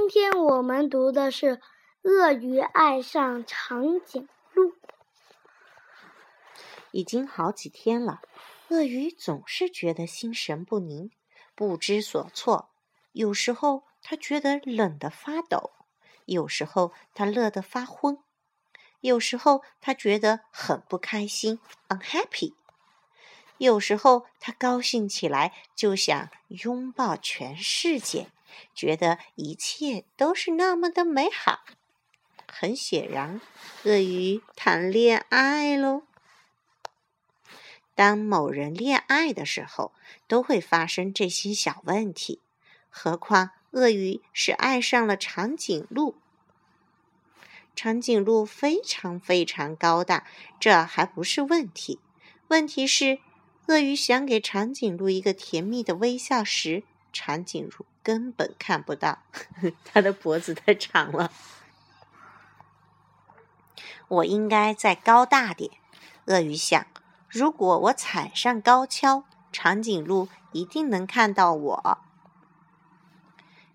今天我们读的是《鳄鱼爱上长颈鹿》。已经好几天了，鳄鱼总是觉得心神不宁，不知所措。有时候他觉得冷得发抖，有时候他乐得发昏，有时候他觉得很不开心 （unhappy）。有时候他高兴起来就想拥抱全世界，觉得一切都是那么的美好。很显然，鳄鱼谈恋爱喽。当某人恋爱的时候，都会发生这些小问题。何况鳄鱼是爱上了长颈鹿。长颈鹿非常非常高大，这还不是问题。问题是，鳄鱼想给长颈鹿一个甜蜜的微笑时，长颈鹿根本看不到，它的脖子太长了。我应该再高大点，鳄鱼想。如果我踩上高跷，长颈鹿一定能看到我。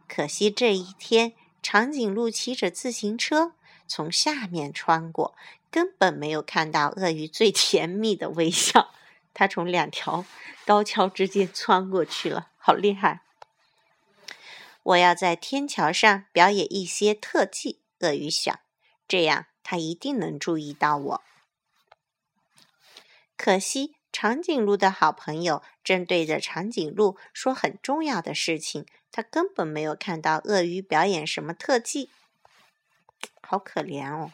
可惜这一天，长颈鹿骑着自行车从下面穿过，根本没有看到鳄鱼最甜蜜的微笑。它从两条高跷之间穿过去了，好厉害！我要在天桥上表演一些特技，鳄鱼想，这样它一定能注意到我。可惜，长颈鹿的好朋友正对着长颈鹿说很重要的事情，他根本没有看到鳄鱼表演什么特技。好可怜哦！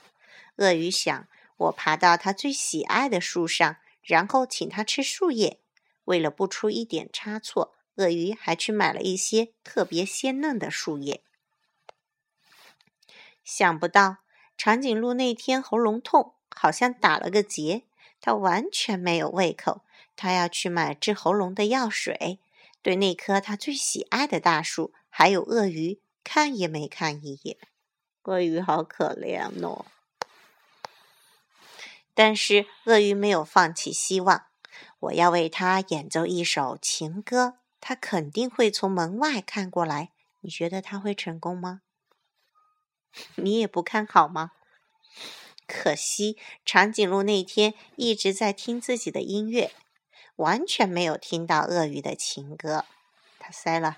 鳄鱼想，我爬到它最喜爱的树上，然后请它吃树叶。为了不出一点差错，鳄鱼还去买了一些特别鲜嫩的树叶。想不到，长颈鹿那天喉咙痛，好像打了个结。它完全没有胃口，它要去买治喉咙的药水。对那棵它最喜爱的大树，还有鳄鱼，看也没看一眼。鳄鱼好可怜哦。但是鳄鱼没有放弃希望。我要为他演奏一首情歌，他肯定会从门外看过来。你觉得他会成功吗？你也不看好吗？可惜，长颈鹿那天一直在听自己的音乐，完全没有听到鳄鱼的情歌。他塞了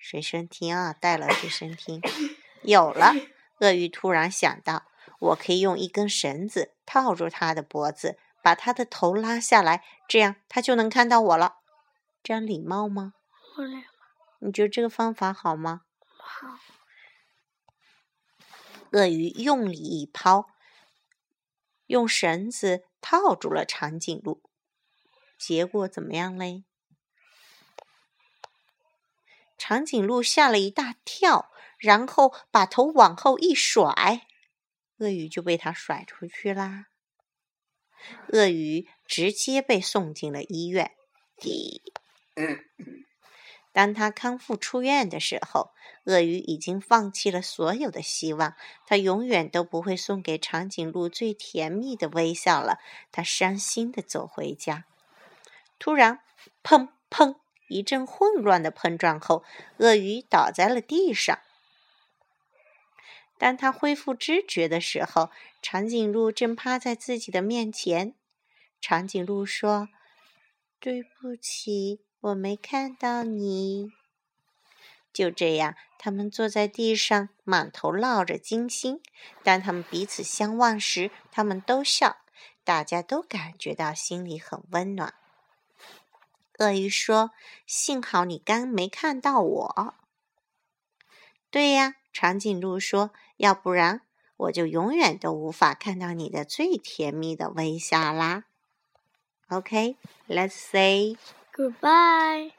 随身听啊，带了随身听。有了，鳄鱼突然想到，我可以用一根绳子套住它的脖子，把它的头拉下来，这样它就能看到我了。这样礼貌吗？不礼貌。你觉得这个方法好吗？好。鳄鱼用力一抛。用绳子套住了长颈鹿，结果怎么样嘞？长颈鹿吓了一大跳，然后把头往后一甩，鳄鱼就被它甩出去啦。鳄鱼直接被送进了医院。当他康复出院的时候，鳄鱼已经放弃了所有的希望。他永远都不会送给长颈鹿最甜蜜的微笑了。他伤心的走回家。突然，砰砰一阵混乱的碰撞后，鳄鱼倒在了地上。当他恢复知觉的时候，长颈鹿正趴在自己的面前。长颈鹿说：“对不起。”我没看到你。就这样，他们坐在地上，满头落着金星。当他们彼此相望时，他们都笑，大家都感觉到心里很温暖。鳄鱼说：“幸好你刚没看到我。”对呀，长颈鹿说：“要不然我就永远都无法看到你的最甜蜜的微笑啦。” OK，let's say. Goodbye.